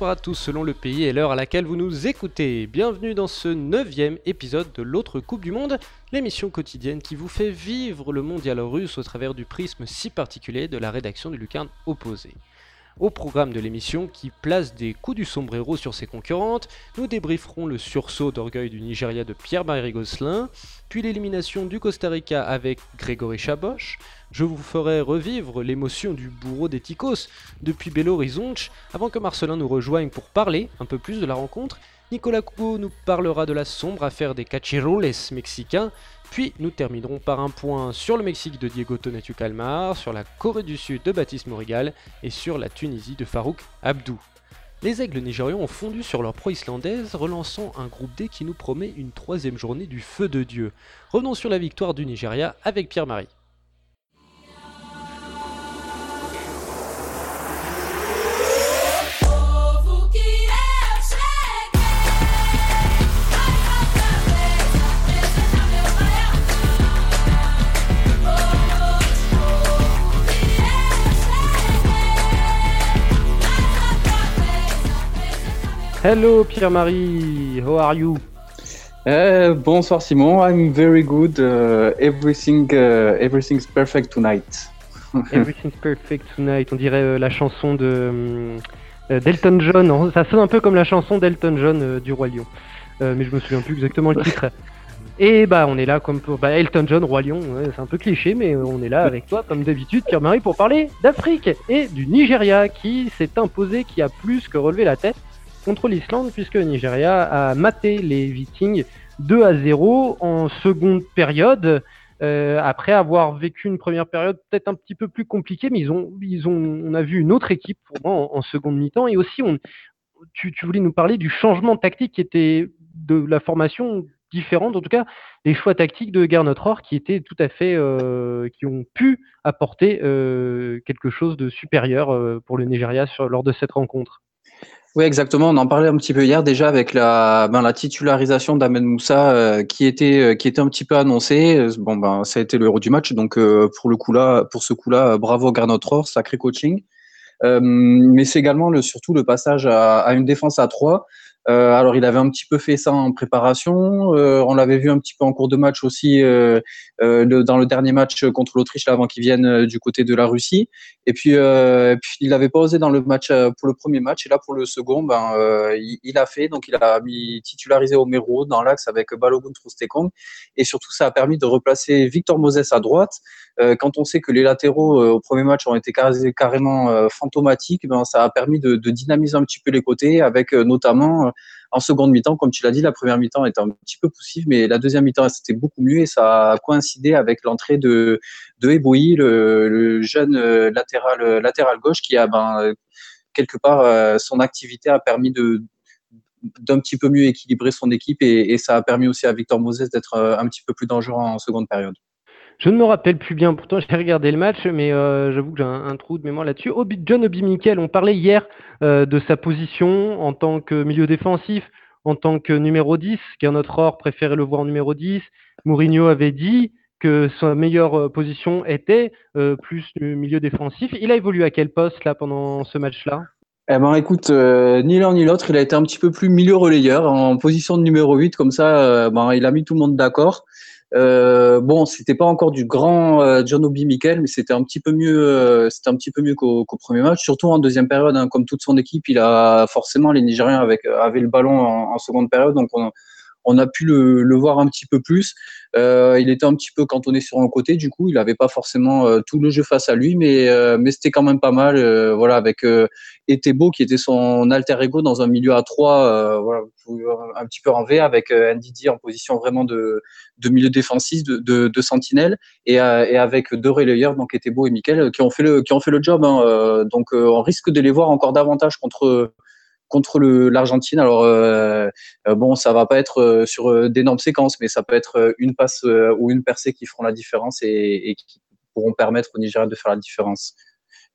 bonsoir à tous selon le pays et l'heure à laquelle vous nous écoutez. Bienvenue dans ce neuvième épisode de l'autre Coupe du Monde, l'émission quotidienne qui vous fait vivre le mondial russe au travers du prisme si particulier de la rédaction du Lucarne opposé. Au programme de l'émission qui place des coups du sombrero sur ses concurrentes, nous débrieferons le sursaut d'orgueil du Nigeria de Pierre-Marie Gosselin, puis l'élimination du Costa Rica avec Grégory Chaboch. Je vous ferai revivre l'émotion du bourreau des Ticos depuis Belo Horizonte avant que Marcelin nous rejoigne pour parler un peu plus de la rencontre. Nicolas Cougo nous parlera de la sombre affaire des cachiroles mexicains puis nous terminerons par un point sur le Mexique de Diego Tonatiuh Calmar, sur la Corée du Sud de Baptiste Morigal et sur la Tunisie de Farouk Abdou. Les aigles nigérians ont fondu sur leur pro-islandaise, relançant un groupe D qui nous promet une troisième journée du feu de Dieu. Revenons sur la victoire du Nigeria avec Pierre-Marie. Hello Pierre-Marie, how are you? Uh, bonsoir Simon, I'm very good. Uh, everything, uh, everything's perfect tonight. everything's perfect tonight. On dirait euh, la chanson de euh, d'Elton John. Ça sonne un peu comme la chanson d'Elton John euh, du Roi Lion, mais je me souviens plus exactement le titre. Et bah on est là comme pour bah, Elton John, Roi Lion, c'est un peu cliché, mais on est là avec toi comme d'habitude, Pierre-Marie, pour parler d'Afrique et du Nigeria qui s'est imposé, qui a plus que relevé la tête contre l'Islande puisque le Nigeria a maté les Vikings 2 à 0 en seconde période. Euh, après avoir vécu une première période peut-être un petit peu plus compliquée, mais ils ont, ils ont, on a vu une autre équipe pour moi en, seconde mi-temps. Et aussi, on, tu, voulais nous parler du changement tactique qui était de la formation différente, en tout cas les choix tactiques de Garnotror qui étaient tout à fait, euh, qui ont pu apporter euh, quelque chose de supérieur pour le Nigeria lors de cette rencontre. Oui, exactement. On en parlait un petit peu hier déjà avec la, ben, la titularisation d'Ahmed Moussa euh, qui était euh, qui était un petit peu annoncée. Bon ben ça a été le héros du match. Donc euh, pour le coup là, pour ce coup-là, bravo Garnotror, sacré coaching. mais c'est également le, surtout le passage à, à une défense à 3 euh, alors, il avait un petit peu fait ça en préparation. Euh, on l'avait vu un petit peu en cours de match aussi euh, dans le dernier match contre l'Autriche, avant qu'il vienne du côté de la Russie. Et puis, il n'avait pas osé dans le match pour le premier match. Et là, pour le second, ben, il, a fait. Donc, il a mis titularisé Omero dans l'axe avec Balogun Trustekong. Et surtout, ça a permis de replacer Victor Moses à droite. quand on sait que les latéraux au premier match ont été carrément fantomatiques, ben, ça a permis de, de, dynamiser un petit peu les côtés avec notamment en seconde mi-temps, comme tu l'as dit, la première mi-temps était un petit peu poussive, mais la deuxième mi-temps, c'était beaucoup mieux et ça a coïncidé avec l'entrée de, de le, jeune euh, latéral, euh, latéral gauche, qui a, ben, quelque part, euh, son activité a permis d'un petit peu mieux équilibrer son équipe et, et, ça a permis aussi à Victor Moses d'être un petit peu plus dangereux en seconde période. Je ne me rappelle plus bien, pourtant j'ai regardé le match, mais euh, j'avoue que j'ai un, trou de mémoire là-dessus. John Obi Mikel, on parlait hier euh, de sa position en tant que milieu défensif, en tant que numéro 10, car notre or préférait le voir en numéro 10. Mourinho avait dit que sa meilleure euh, position était plus milieu défensif. Il a évolué à quel poste là pendant ce match-là? Eh ben écoute, ni l'un ni l'autre, il a été un petit peu plus milieu relayeur en position de numéro 8, comme ça, ben, il a mis tout le monde d'accord. Euh, bon, c'était pas encore du grand euh, John mais c'était un petit peu mieux, euh, c'était un petit peu mieux qu'au premier match, surtout en deuxième période. Hein, comme toute son équipe, il a forcément les Nigériens avec avaient le ballon en, en seconde période, donc on, on a pu le, voir un petit peu plus. Euh, il était un petit peu cantonné sur un côté, du coup, il n'avait pas forcément euh, tout le jeu face à lui, mais, euh, c'était quand même pas mal. Voilà, avec Etebo qui était son alter ego dans un milieu à trois, voilà, un petit peu en V, avec Ndidi en position vraiment de, milieu défensif, de, sentinelle, et, et, avec deux relayeurs, donc Etebo et Mikel, qui ont fait le, qui ont fait le job. Hein, donc on risque de les voir encore davantage contre contre l'Argentine. Alors euh, euh, bon, ça va pas être euh, sur d'énormes séquences, mais ça peut être une passe ou une percée qui feront la différence et, qui pourront permettre au Nigeria de faire la différence.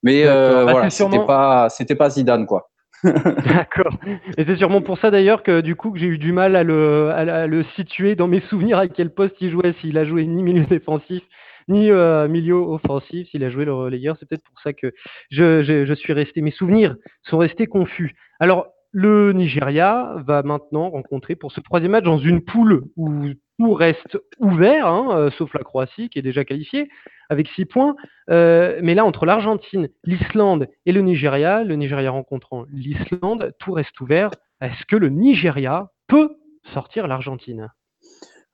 Mais bah, voilà, c'était pas c'était pas Zidane quoi. D'accord. Et c'est sûrement pour ça d'ailleurs que du coup que j'ai eu du mal à le, à le situer dans mes souvenirs à quel poste il jouait, s'il a joué ni milieu défensif ni milieu offensif. S'il a joué le relayeur, c'est peut-être pour ça que je suis resté. Mes souvenirs sont restés confus. Alors, le Nigeria va maintenant rencontrer pour ce troisième match dans une poule où tout reste ouvert, hein, euh, sauf la Croatie qui est déjà qualifiée avec six points. Euh, mais là, entre l'Argentine, l'Islande et le Nigeria, le Nigeria rencontrant l'Islande, tout reste ouvert. Est-ce que le Nigeria peut sortir l'Argentine?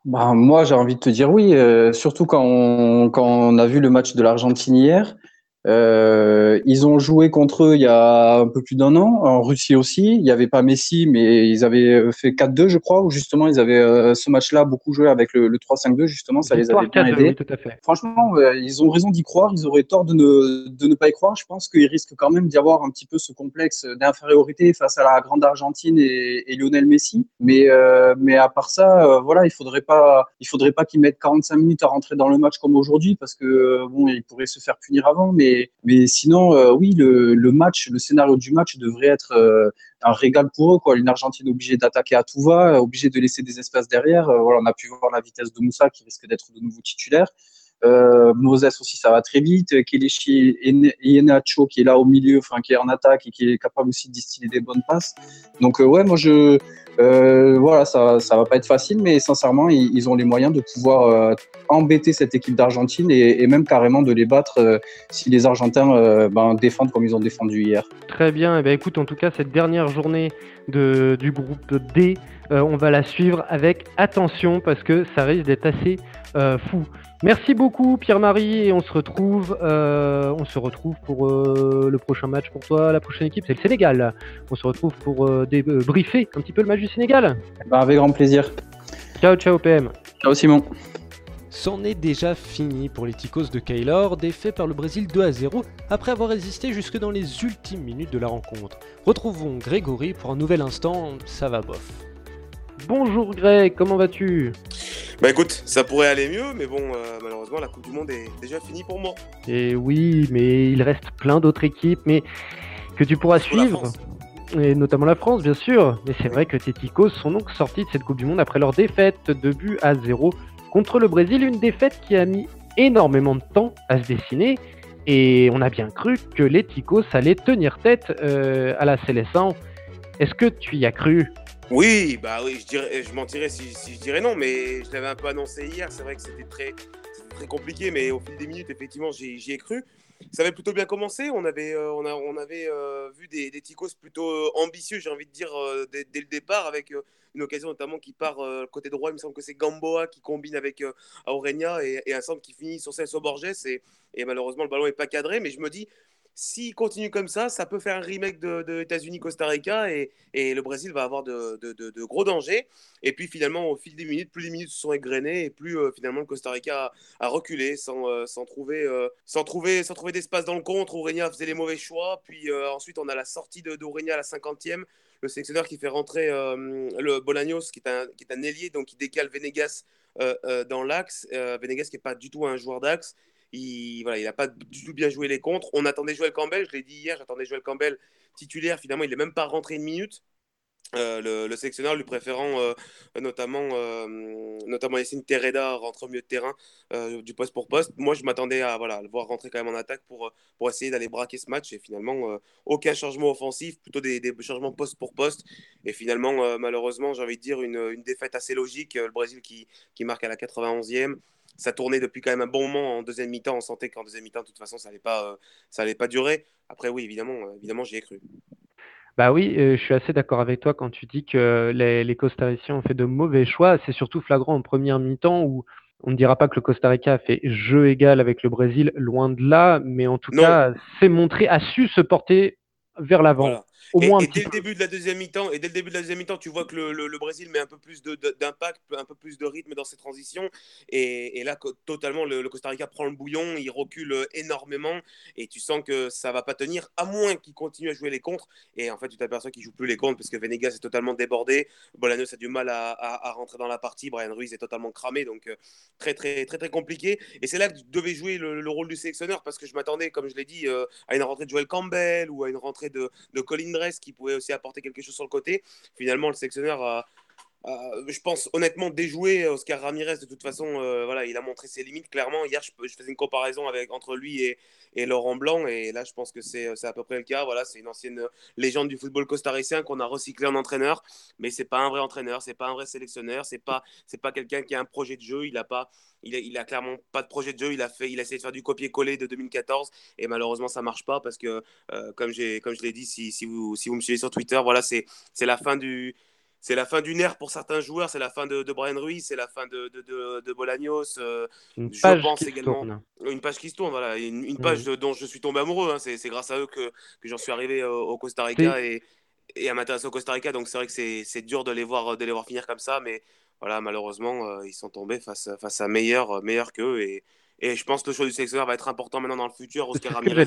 Bah, Moi, j'ai envie de te dire oui, euh, surtout quand quand on a vu le match de l'Argentine hier. Euh, ils ont joué contre eux il y a un peu plus d'un an, en Russie aussi. Il n'y avait pas Messi, mais ils avaient fait 4-2, je crois, où justement ils avaient euh, ce match-là beaucoup joué avec le, le 3-5-2, justement, ça les avait bien aidés. fait. Franchement, ils ont raison d'y croire, ils auraient tort de ne, de ne pas y croire. Je pense qu'ils risquent quand même d'y avoir un petit peu ce complexe d'infériorité face à la grande Argentine et, et Lionel Messi. Mais, euh, mais à part ça, euh, voilà, il faudrait pas, il faudrait pas qu'ils mettent 45 minutes à rentrer dans le match comme aujourd'hui, parce que bon, ils pourraient se faire punir avant, mais mais, sinon, euh, oui, le, match, le scénario du match devrait être euh, un régal pour eux. Quoi. Une Argentine obligée d'attaquer à tout va, obligée de laisser des espaces derrière. Euh, voilà, on a pu voir la vitesse de Moussa qui risque d'être de nouveau titulaire. Euh, Moses aussi, ça va très vite. Kelechi Nacho qui est là au milieu, enfin qui est en attaque et qui est capable aussi de distiller des bonnes passes. Donc ouais, moi je euh, voilà, ça, ça va pas être facile, mais sincèrement, ils, ont les moyens de pouvoir euh, embêter cette équipe d'Argentine et, même carrément de les battre euh, si les Argentins ben, défendent comme ils ont défendu hier. Très bien. Et eh ben, écoute, en tout cas, cette dernière journée de, du groupe D, on va la suivre avec attention parce que ça risque d'être assez fou. Merci beaucoup Pierre-Marie et on se retrouve, on se retrouve pour le prochain match pour toi. La prochaine équipe c'est le Sénégal. On se retrouve pour euh, débriefer un petit peu le match du Sénégal. Bah, avec grand plaisir. Ciao ciao PM. Ciao Simon. C'en est déjà fini pour les Ticos de Kaylor, défait par le Brésil 2 à 0 après avoir résisté jusque dans les ultimes minutes de la rencontre. Retrouvons Grégory pour un nouvel instant, ça va bof. Bonjour Greg, comment vas-tu? Bah écoute, ça pourrait aller mieux, mais bon, euh, malheureusement, la Coupe du Monde est déjà finie pour moi. Et oui, mais il reste plein d'autres équipes, mais que tu pourras suivre. Et notamment la France, bien sûr. Mais c'est vrai que tes Ticos sont donc sortis de cette Coupe du Monde après leur défaite de but à 0 contre le Brésil. Une défaite qui a mis énormément de temps à se dessiner. Et on a bien cru que les Ticos allaient tenir tête euh, à la Célestin. Est-ce que tu y as cru? Oui, bah oui, je, mentirais si, je dirais non, mais je l'avais un peu annoncé hier. C'est vrai que c'était très compliqué, mais au fil des minutes, effectivement, j'y ai cru. Ça avait plutôt bien commencé. On avait, euh, on, a, on avait euh, vu des, Ticos plutôt euh, ambitieux, j'ai envie de dire, dès, le départ, avec une occasion notamment qui part côté droit. Il me semble que c'est Gamboa qui combine avec Aurenia et, et, un centre qui finit sur Celso Borges. Et, et malheureusement, le ballon n'est pas cadré. Mais je me dis, s'il continue comme ça, ça peut faire un remake de, États-Unis-Costa Rica et, le Brésil va avoir de, gros dangers. Et puis finalement, au fil des minutes, plus les minutes se sont égrenées et plus euh, finalement le Costa Rica a, reculé sans, euh, sans, trouver, euh, sans, trouver, sans trouver d'espace dans le contre. Aurenia faisait les mauvais choix. Puis ensuite, on a la sortie d'Aurenia à la 50e. Le sélectionneur qui fait rentrer le Bolaños, qui est, un, qui est un ailier, donc qui décale Venegas dans l'axe. Venegas qui n'est pas du tout un joueur d'axe il voilà, il n'a pas du tout bien joué les contres. On attendait Joël Campbell, je l'ai dit hier, j'attendais Joël Campbell titulaire. Finalement, il n'est même pas rentré une minute. Euh, le, sélectionneur lui préférant euh, notamment, euh, notamment Yacine Tereda rentrer au de terrain du poste pour poste. Moi, je m'attendais à voilà, le voir rentrer quand même en attaque pour, pour essayer d'aller braquer ce match. Et finalement, aucun changement offensif, plutôt des, changements poste pour poste. Et finalement, malheureusement, j'ai envie de dire une, une, défaite assez logique. Le Brésil qui, qui marque à la 91e ça tournait depuis quand même un bon moment en deuxième mi-temps. On sentait qu'en deuxième mi-temps, de toute façon, ça n'allait pas, euh, ça pas durer. Après, oui, évidemment, euh, évidemment, j'y ai cru. Bah oui, euh, je suis assez d'accord avec toi quand tu dis que les, les Costariciens ont fait de mauvais choix. C'est surtout flagrant en première mi-temps où on ne dira pas que le Costa Rica a fait jeu égal avec le Brésil, loin de là, mais en tout cas, s'est montré, a su se porter vers l'avant et, dès le début de la deuxième mi-temps, et dès le début de la deuxième mi-temps, tu vois que le, Brésil met un peu plus d'impact, un peu plus de rythme dans ses transitions. Et, là, totalement, le, Costa Rica prend le bouillon, il recule euh, énormément, et tu sens que ça va pas tenir, à moins qu'il continue à jouer les contres. Et en fait, tu t'aperçois qu'il joue plus les contres parce que Venegas est totalement débordé, Bolanos a du mal à, rentrer dans la partie, Brian Ruiz est totalement cramé, donc euh, très très très très compliqué. Et c'est là que tu devais jouer le, rôle du sélectionneur parce que je m'attendais, comme je l'ai dit, euh, à une rentrée de Joel Campbell ou à une rentrée de, de Colin qui pouvait aussi apporter quelque chose sur le côté. Finalement, le sélectionneur a, euh, je pense honnêtement déjouer Oscar Ramirez. De toute façon, euh, voilà, il a montré ses limites clairement. Hier, je, faisais une comparaison avec, entre lui et, Laurent Blanc, et là, je pense que c'est à peu près le cas. Voilà, c'est une ancienne légende du football costaricien qu'on a recyclé en entraîneur, mais c'est pas un vrai entraîneur, c'est pas un vrai sélectionneur, c'est pas pas quelqu'un qui a un projet de jeu. Il a pas, il a, clairement pas de projet de jeu. Il a fait, il a essayé de faire du copier-coller de 2014, et malheureusement, ça marche pas parce que, euh, comme comme je l'ai dit, si, si, vous si vous me suivez sur Twitter, voilà, c'est la fin du c'est la fin d'une ère pour certains joueurs, c'est la fin de, de Brian Ruiz, c'est la fin de, de, de Bolaños. Euh, je pense également. Une page qui se tourne, voilà. Une, une page dont je suis tombé amoureux. Hein. C'est grâce à eux que, que j'en suis arrivé au, Costa Rica et, et, à m'intéresser au Costa Rica. Donc c'est vrai que c'est dur de les, voir, de les voir finir comme ça. Mais voilà, malheureusement, euh, ils sont tombés face, face à meilleurs meilleur qu'eux. Et, et je pense que le choix du sélectionneur va être important maintenant dans le futur. Oscar Ramirez.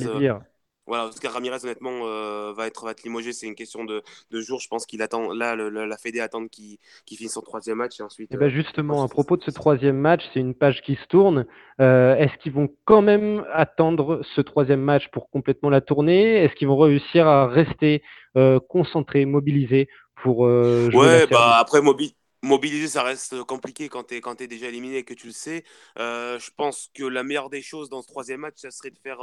Voilà, Oscar Ramirez, honnêtement, euh, va, être, va être limogé. C'est une question de, de jours. Je pense qu'il attend. Là, la Fédé attend qu'il finisse son troisième match. Et ensuite, et eh ben euh, justement, à propos de ce troisième match, c'est une page qui se tourne. Euh, est-ce qu'ils vont quand même attendre ce troisième match pour complètement la tourner? Est-ce qu'ils vont réussir à rester concentrés, mobilisés pour jouer Ouais, bah après, mobile mobiliser, ça reste compliqué quand tu es, es, déjà éliminé et que tu le sais. je pense que la meilleure des choses dans ce troisième match, ça serait de faire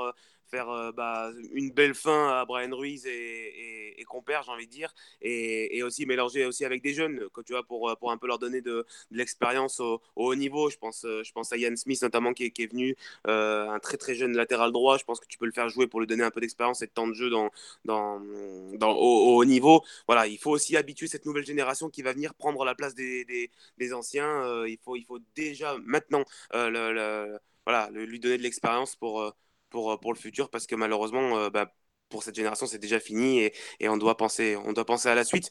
faire euh, bah, une belle fin à Brian Ruiz et, et, compère, j'ai envie de dire, et, aussi mélanger aussi avec des jeunes, que tu vois, pour, euh, pour un peu leur donner de, l'expérience au, haut niveau. Je pense, euh, je pense à Ian Smith notamment qui est, venu, un très très jeune latéral droit. Je pense que tu peux le faire jouer pour lui donner un peu d'expérience et de temps de jeu dans, dans, au, haut niveau. Voilà, il faut aussi habituer cette nouvelle génération qui va venir prendre la place des, des, anciens. il, faut, il faut déjà maintenant le, voilà, lui donner de l'expérience pour pour, euh, pour le futur parce que malheureusement, euh, bah, pour cette génération, c'est déjà fini et, et, on, doit penser, on doit penser à la suite.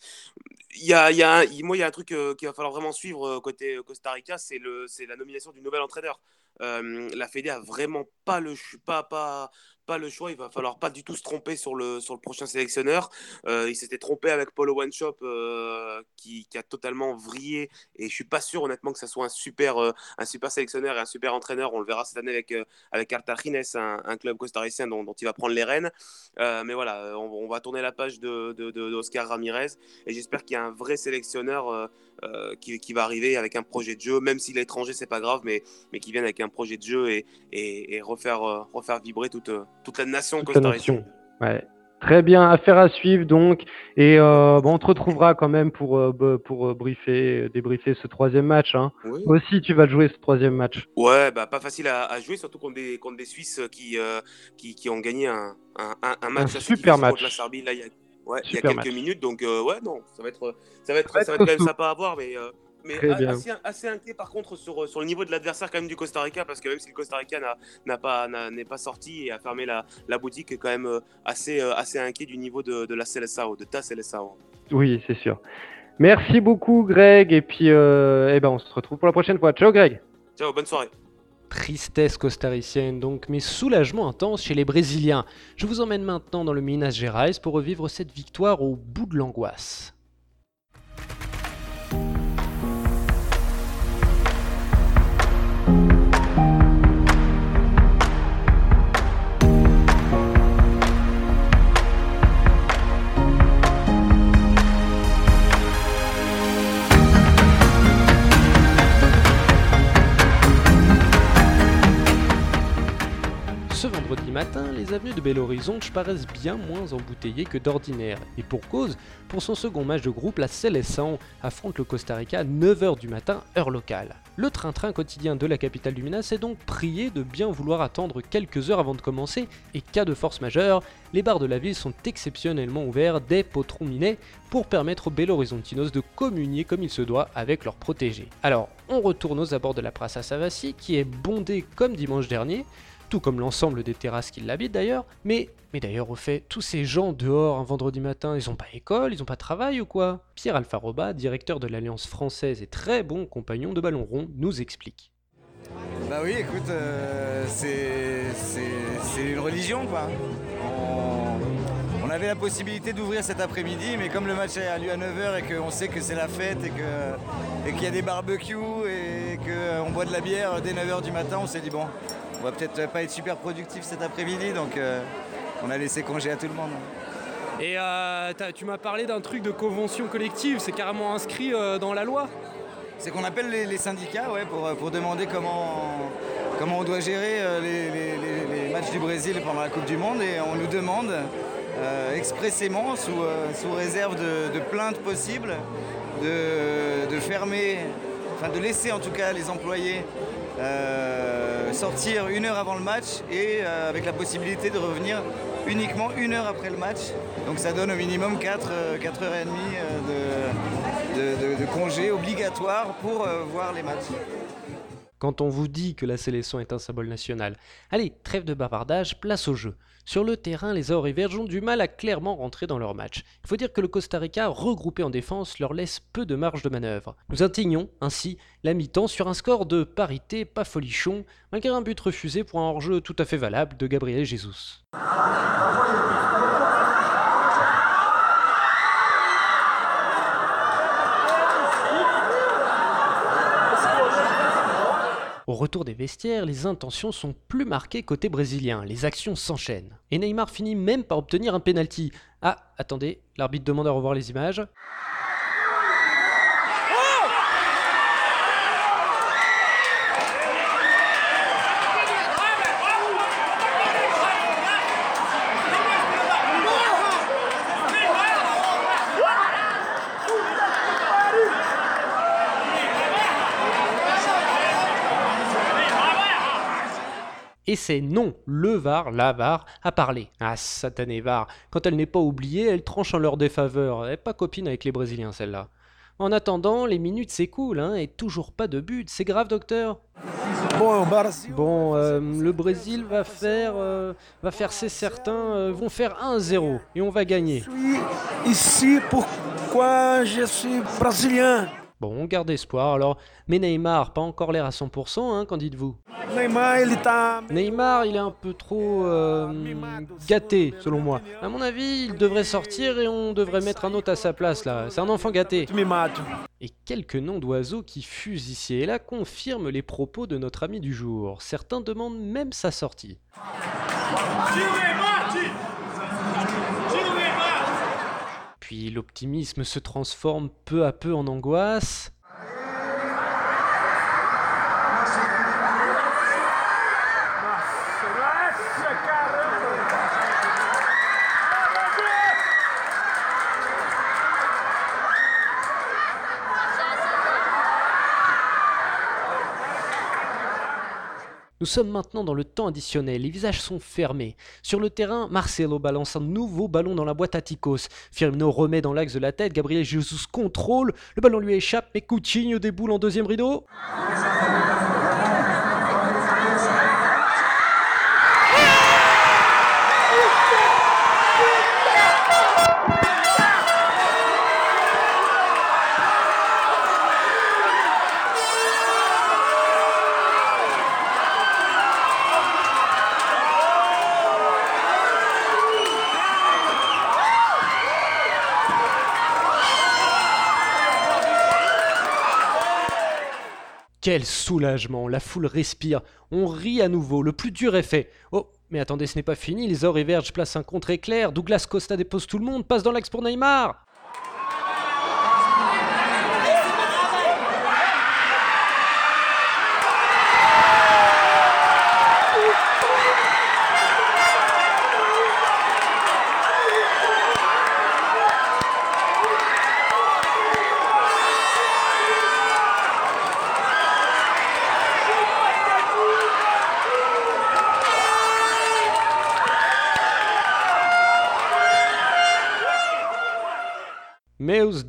Il y a, y a, moi, il y a un truc euh, qu'il va falloir vraiment suivre côté Costa Rica, c'est la nomination du nouvel entraîneur. la Fédé a vraiment pas le pas, pas, le choix. Il va falloir pas du tout se tromper sur le, sur le prochain sélectionneur. Euh, il s'était trompé avec Polo One Shop euh, qui, qui, a totalement vrillé. Et je suis pas sûr honnêtement que ça soit un super, euh, un super sélectionneur et un super entraîneur. On le verra cette année avec, avec Cartagines, un, un, club costaricien dont, il va prendre les rênes. mais voilà, on, va tourner la page de, de, Ramirez. Et j'espère qu'il y a un vrai sélectionneur qui, qui, va arriver avec un projet de jeu, même s'il est étranger, c'est pas grave, mais, mais qui vienne avec un projet de jeu et, et, et refaire, refaire vibrer toute toute la nation costaricienne. Ouais. Très bien, affaire à suivre donc. Et euh, bon, on te retrouvera quand même pour, euh, pour euh, briefer, débriefer ce troisième match. Hein. Aussi, tu vas jouer ce troisième match. Ouais, bah, pas facile à, jouer, surtout contre des, contre des Suisses qui, qui, qui, ont gagné un, un, un match un super match. contre la Serbie là, il y a, ouais, il y a quelques minutes. Donc, ouais, non, ça va être, ça va être, ça va être, quand même sympa à voir. Mais mais assez, assez, inquiet par contre sur, sur le niveau de l'adversaire quand même du Costa Rica parce que même si le Costa Rica n'a pas n'est pas sorti et a fermé la, la boutique, est quand même euh, assez euh, assez inquiet du niveau de, de la CLSAO, de ta CLSAO. Oui, c'est sûr. Merci beaucoup Greg et puis euh, eh ben on se retrouve pour la prochaine fois. Ciao Greg. Ciao, bonne soirée. Tristesse costaricienne donc, mais soulagement intense chez les Brésiliens. Je vous emmène maintenant dans le Minas Gerais pour revivre cette victoire au bout de l'angoisse. Matin, les avenues de Belo Horizonte paraissent bien moins embouteillées que d'ordinaire. Et pour cause, pour son second match de groupe, la Seleção affronte le Costa Rica à 9h du matin, heure locale. Le train-train quotidien de la capitale du Minas est donc prié de bien vouloir attendre quelques heures avant de commencer, et cas de force majeure, les bars de la ville sont exceptionnellement ouverts dès Potron Minet pour permettre aux Belo Horizontinos de communier comme il se doit avec leurs protégés. Alors, on retourne aux abords de la Praça Savassi, qui est bondée comme dimanche dernier, tout comme l'ensemble des terrasses qui l'habitent d'ailleurs. Mais, d'ailleurs, au fait, tous ces gens dehors un vendredi matin, ils ont pas école, ils ont pas travail ou quoi? Pierre Alfaroba, directeur de l'Alliance française et très bon compagnon de ballon rond, nous explique. Bah oui, écoute, euh, c'est une religion quoi. On, avait la possibilité d'ouvrir cet après-midi, mais comme le match a lieu à 9h et qu'on sait que c'est la fête et qu'il y a des barbecues et qu'on boit de la bière dès 9h du matin, on s'est dit bon, on va peut-être pas être super productif cet après-midi, donc euh, on a laissé congé à tout le monde. Et euh, tu m'as parlé d'un truc de convention collective, c'est carrément inscrit euh, dans la loi C'est qu'on appelle les, syndicats ouais, pour, pour, demander comment, comment on doit gérer les, matchs du Brésil pendant la Coupe du Monde et on nous demande expressément, sous, sous réserve de, de plaintes possibles, de, de fermer, de laisser en tout cas les employés euh, sortir une heure avant le match et euh, avec la possibilité de revenir uniquement une heure après le match. Donc ça donne au minimum 4, 4 h 30 de, de, de congés obligatoires pour euh, voir les matchs quand on vous dit que la sélection est un symbole national. Allez, trêve de bavardage, place au jeu. Sur le terrain, les Or et ont du mal à clairement rentrer dans leur match. Il faut dire que le Costa Rica, regroupé en défense, leur laisse peu de marge de manœuvre. Nous indignons ainsi la mi-temps sur un score de parité pas folichon, malgré un but refusé pour un hors-jeu tout à fait valable de Gabriel Jesus. Au retour des vestiaires, les intentions sont plus marquées côté brésilien, les actions s'enchaînent. Et Neymar finit même par obtenir un penalty. Ah, attendez, l'arbitre demande à revoir les images. Et c'est non, le VAR, la VAR, a parlé. Ah, satanée VAR, quand elle n'est pas oubliée, elle tranche en leur défaveur. Elle n'est pas copine avec les Brésiliens, celle-là. En attendant, les minutes s'écoulent, hein, et toujours pas de but. C'est grave, docteur Bon, euh, le Brésil va faire, euh, va faire c'est certain, euh, vont faire 1-0 et on va gagner. Ici, pourquoi je suis brésilien? Bon, on garde espoir alors. Mais Neymar, pas encore l'air à 100%, hein, qu'en dites-vous? Neymar, il est Neymar, il est un peu trop euh, gâté, selon moi. À mon avis, il devrait sortir et on devrait mettre un autre à sa place, là. C'est un enfant gâté. Et quelques noms d'oiseaux qui fusent ici et là confirment les propos de notre ami du jour. Certains demandent même sa sortie. Puis l'optimisme se transforme peu à peu en angoisse. Nous sommes maintenant dans le temps additionnel, les visages sont fermés. Sur le terrain, Marcelo balance un nouveau ballon dans la boîte à Ticos. Firmino remet dans l'axe de la tête, Gabriel Jesus contrôle, le ballon lui échappe, mais Coutinho déboule en deuxième rideau. Quel soulagement, la foule respire, on rit à nouveau, le plus dur est fait. Oh, mais attendez, ce n'est pas fini, les Or et Verge placent un contre-éclair, Douglas Costa dépose tout le monde, passe dans l'axe pour Neymar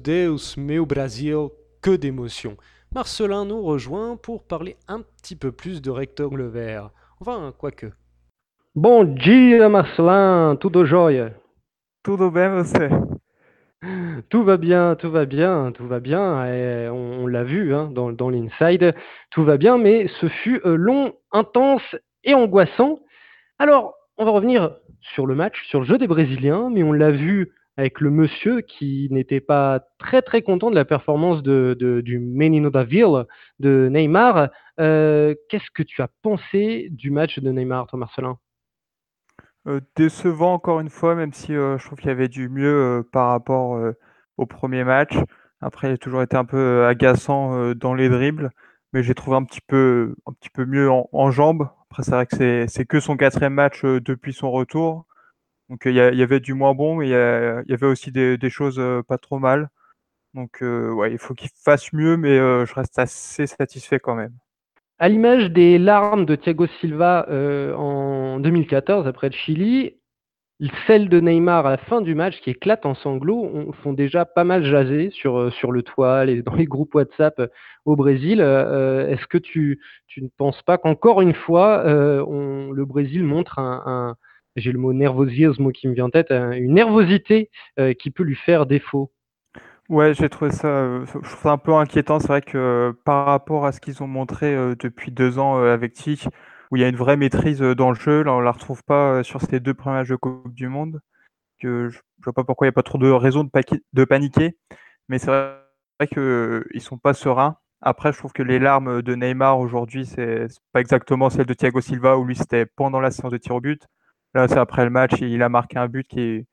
Deus, meu Brasil, que d'émotion. Marcelin nous rejoint pour parler un petit peu plus de rectangle vert. Enfin, quoique. Bom dia, Marcelin, tudo jóia? Tudo bem você? Tout va bien, tout va bien, tout va bien. Et on, l'a vu hein, dans, dans l'inside, tout va bien, mais ce fut euh, long, intense et angoissant. Alors, on va revenir sur le match, sur le jeu des Brésiliens, mais on l'a vu avec le monsieur qui n'était pas très très content de la performance de, du Menino da Ville de Neymar. Euh, qu'est-ce que tu as pensé du match de Neymar, toi Marcelin? Décevant encore une fois, même si je trouve qu'il y avait du mieux par rapport au premier match. Après, il a toujours été un peu agaçant dans les dribbles, mais j'ai trouvé un petit peu, un petit peu mieux en, jambes. Après, c'est vrai que c'est que son quatrième match depuis son retour. Donc il y, avait du moins bon, mais il y, avait aussi des, choses pas trop mal. Donc ouais, il faut qu'il fasse mieux, mais je reste assez satisfait quand même. À l'image des larmes de Thiago Silva en 2014 après le Chili, celles de Neymar à la fin du match qui éclatent en sanglots font déjà pas mal jaser sur, sur le toit, et dans les groupes WhatsApp au Brésil. Est-ce que tu, tu, ne penses pas qu'encore une fois, le Brésil montre un, j'ai le mot nervosisme qui me vient en tête, une nervosité qui peut lui faire défaut Ouais, j'ai trouvé ça, je trouve ça un peu inquiétant. C'est vrai que par rapport à ce qu'ils ont montré depuis deux ans avec Tic, où il y a une vraie maîtrise dans le jeu, là on la retrouve pas sur ces deux premiers matchs de Coupe du Monde. Je, ne vois pas pourquoi il n'y a pas trop de raisons de, paniquer, mais c'est vrai, qu'ils sont pas sereins. Après, je trouve que les larmes de Neymar aujourd'hui, c'est pas exactement celles de Thiago Silva où lui c'était pendant la séance de tir au but. Là, c'est après le match, il a marqué un but qui est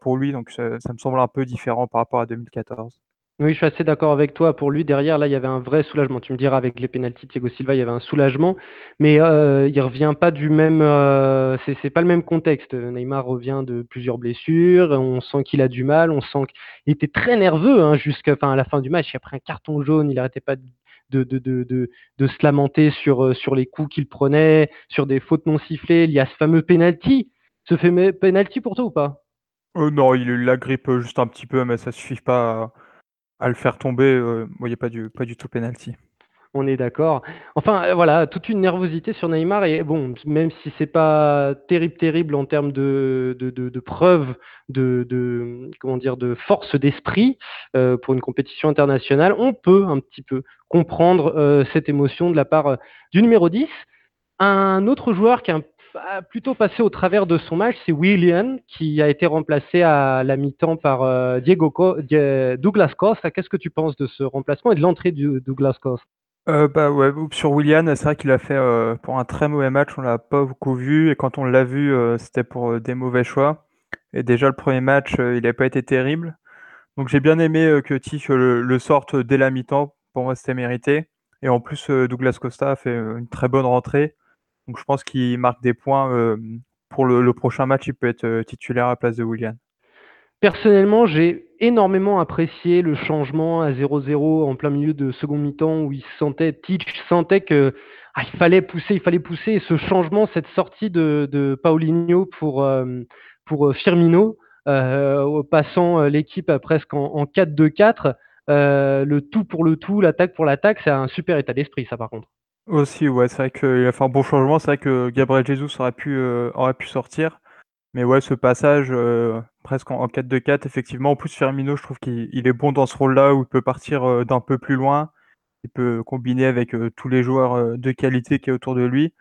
pour lui, donc ça, me semble un peu différent par rapport à 2014. Oui, je suis assez d'accord avec toi. Pour lui, derrière, là, il y avait un vrai soulagement. Tu me diras, avec les pénalties Thiago Silva, il y avait un soulagement, mais euh, il revient pas du même. Euh, c'est pas le même contexte. Neymar revient de plusieurs blessures. On sent qu'il a du mal. On sent qu'il était très nerveux hein, jusqu'à la fin du match. Après un carton jaune, il n'arrêtait pas de, de, de, de, de, se lamenter sur, euh, sur les coups qu'il prenait, sur des fautes non sifflées. Il y a ce fameux penalty. Ce fait penalty pour toi ou pas? Euh, non, il la grippe juste un petit peu, mais ça suffit pas à, le faire tomber. Euh, il n'y a pas du, pas du tout penalty. On est d'accord. Enfin, euh, voilà, toute une nervosité sur Neymar. Et bon, même si c'est pas terrible, terrible en termes de, de, de, preuves de, force d'esprit pour une compétition internationale, on peut un petit peu comprendre cette émotion de la part du numéro 10. Un autre joueur qui un plutôt passé au travers de son match, c'est William, qui a été remplacé à la mi-temps par euh, Diego Douglas Costa. Qu'est-ce que tu penses de ce remplacement et de l'entrée de Douglas Costa? Euh, bah ouais, sur William, c'est vrai qu'il a fait euh, pour un très mauvais match, on l'a pas beaucoup vu, et quand on l'a vu, c'était pour des mauvais choix. Et déjà le premier match, il n'a pas été terrible. Donc j'ai bien aimé que Tiff le, sorte dès la mi-temps, pour moi c'était mérité. Et en plus, Douglas Costa a fait une très bonne rentrée. Donc je pense qu'il marque des points. Euh, pour le, prochain match, il peut être euh, titulaire à la place de William. Personnellement, j'ai énormément apprécié le changement à 0-0 en plein milieu de second mi-temps où il sentait, Teach sentait que ah, fallait pousser, il fallait pousser. Et ce changement, cette sortie de, Paulinho pour, euh, pour Firmino, passant l'équipe presque en, en 4-2-4, le tout pour le tout, l'attaque pour l'attaque, c'est un super état d'esprit, ça par contre. Aussi, ouais, c'est vrai qu'il a fait un bon changement. C'est vrai que Gabriel Jesus aurait pu, euh, sortir. Mais ouais, ce passage, euh, presque en, 4-2-4, effectivement. En plus, Firmino, je trouve qu'il est bon dans ce rôle-là où il peut partir euh, d'un peu plus loin. Il peut combiner avec tous les joueurs de qualité qui est autour de lui.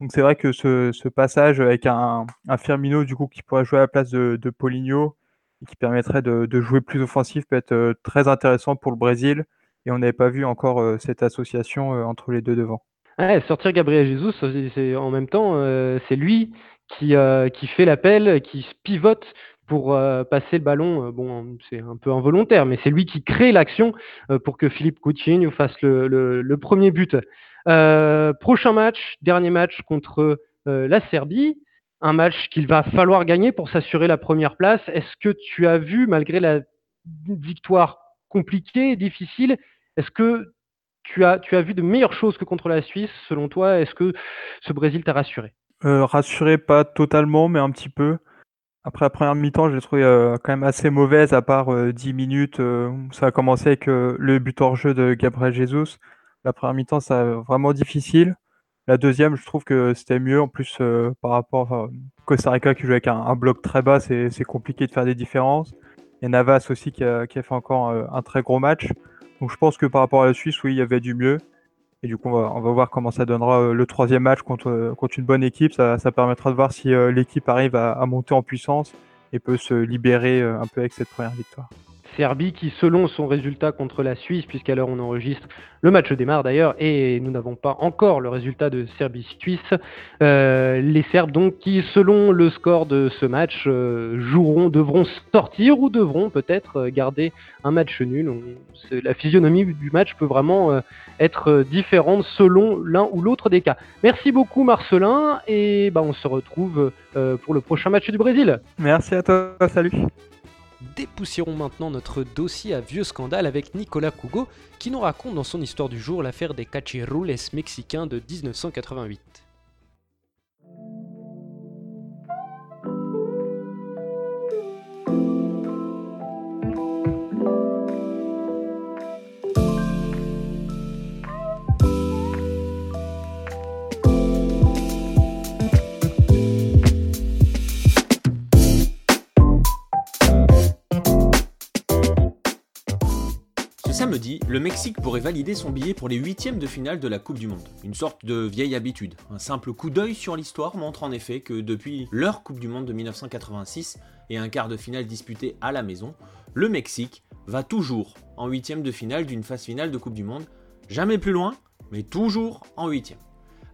Donc c'est vrai que ce, passage avec un, Firmino, du coup, qui pourrait jouer à la place de, de Paulinho et qui permettrait de, de jouer plus offensif peut être très intéressant pour le Brésil. Et on n'avait pas vu encore cette association entre les deux devant sortir Gabriel Jesus, en même temps, euh, c'est lui qui, euh, qui fait l'appel, qui pivote pour euh, passer le ballon. bon, c'est un peu involontaire, mais c'est lui qui crée l'action pour que Philippe Coutinho fasse le, premier but. prochain match, dernier match contre la Serbie. Un match qu'il va falloir gagner pour s'assurer la première place. Est-ce que tu as vu, malgré la victoire compliquée, difficile, est-ce que tu as, tu as vu de meilleures choses que contre la Suisse, selon toi? Est-ce que ce Brésil t'a rassuré? Euh, Rassuré, pas totalement, mais un petit peu. Après la première mi-temps, je l'ai trouvé euh, quand même assez mauvaise, à part 10 euh, minutes. ça a commencé avec le but hors jeu de Gabriel Jesus. La première mi-temps, c'est vraiment difficile. La deuxième, je trouve que c'était mieux. En plus, par rapport à Costa Rica qui joue avec un, bloc très bas, c'est compliqué de faire des différences. Et Navas aussi qui qui a fait encore un très gros match. Donc je pense que par rapport à la Suisse, oui, il y avait du mieux. Et du coup, on va, voir comment ça donnera euh, le troisième match contre, euh, contre une bonne équipe. Ça, permettra de voir si euh, l'équipe arrive à, monter en puissance et peut se libérer un peu avec cette première victoire. Serbie qui, selon son résultat contre la Suisse, puisqu'à l'heure on enregistre, le match démarre d'ailleurs et nous n'avons pas encore le résultat de Serbie-Suisse, euh, les Serbes donc qui, selon le score de ce match, euh, joueront, devront sortir ou devront peut-être garder un match nul. la physionomie du match peut vraiment être différente selon l'un ou l'autre des cas. Merci beaucoup Marcelin et bah, on se retrouve pour le prochain match du Brésil. Merci à toi, salut dépoussiérons maintenant notre dossier à vieux scandale avec Nicolas Cougo qui nous raconte dans son histoire du jour l'affaire des cachirules mexicains de 1988. Samedi, le Mexique pourrait valider son billet pour les huitièmes de finale de la Coupe du Monde. Une sorte de vieille habitude. Un simple coup d'œil sur l'histoire montre en effet que depuis leur Coupe du Monde de 1986 et un quart de finale disputé à la maison, le Mexique va toujours en huitième de finale d'une phase finale de Coupe du Monde. Jamais plus loin, mais toujours en huitième.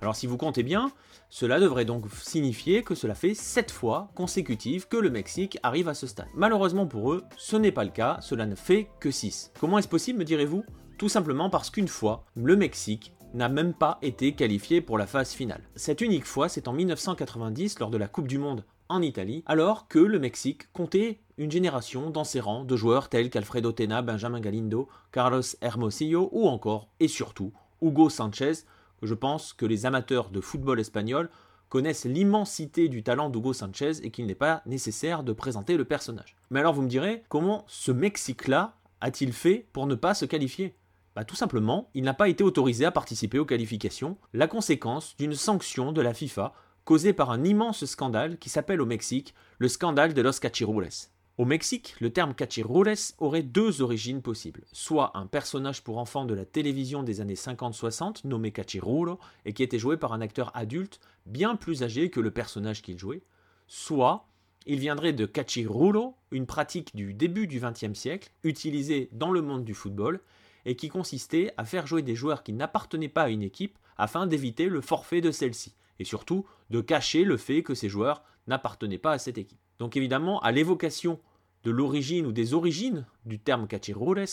Alors si vous comptez bien, cela devrait donc signifier que cela fait 7 fois consécutives que le Mexique arrive à ce stade. Malheureusement pour eux, ce n'est pas le cas, cela ne fait que 6. Comment est-ce possible, me direz-vous? Tout simplement parce qu'une fois, le Mexique n'a même pas été qualifié pour la phase finale. Cette unique fois, c'est en 1990 lors de la Coupe du Monde en Italie, alors que le Mexique comptait une génération dans ses rangs de joueurs tels qu'Alfredo Tena, Benjamin Galindo, Carlos Hermosillo ou encore, et surtout, Hugo Sanchez, je pense que les amateurs de football espagnol connaissent l'immensité du talent d'Hugo Sanchez et qu'il n'est pas nécessaire de présenter le personnage. Mais alors vous me direz, comment ce Mexique-là a-t-il fait pour ne pas se qualifier? Bah, tout simplement, il n'a pas été autorisé à participer aux qualifications, la conséquence d'une sanction de la FIFA causée par un immense scandale qui s'appelle au Mexique le scandale de los Cachirules. Au Mexique, le terme cachirures aurait deux origines possibles. Soit un personnage pour enfants de la télévision des années 50-60 nommé Cachiruro et qui était joué par un acteur adulte bien plus âgé que le personnage qu'il jouait. Soit il viendrait de cachiruro, une pratique du début du XXe siècle utilisée dans le monde du football et qui consistait à faire jouer des joueurs qui n'appartenaient pas à une équipe afin d'éviter le forfait de celle-ci et surtout de cacher le fait que ces joueurs n'appartenaient pas à cette équipe. Donc évidemment, à l'évocation de l'origine ou des origines du terme cachirures,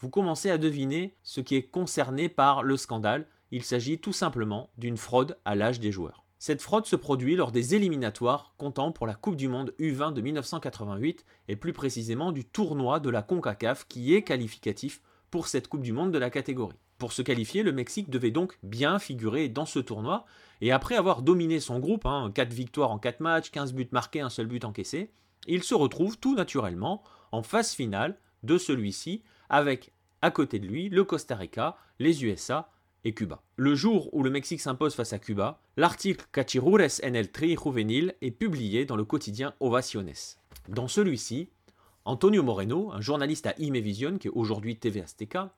vous commencez à deviner ce qui est concerné par le scandale. Il s'agit tout simplement d'une fraude à l'âge des joueurs. Cette fraude se produit lors des éliminatoires comptant pour la Coupe du Monde U20 de 1988 et plus précisément du tournoi de la CONCACAF qui est qualificatif pour cette Coupe du Monde de la catégorie. Pour se qualifier, le Mexique devait donc bien figurer dans ce tournoi et après avoir dominé son groupe, 4 hein, victoires en 4 matchs, 15 buts marqués, un seul but encaissé, il se retrouve tout naturellement en phase finale de celui-ci avec à côté de lui le Costa Rica, les USA et Cuba. Le jour où le Mexique s'impose face à Cuba, l'article Cachirures en el Tri Juvenil est publié dans le quotidien Ovaciones. Dans celui-ci, Antonio Moreno, un journaliste à Imevision, qui est aujourd'hui TV Azteca,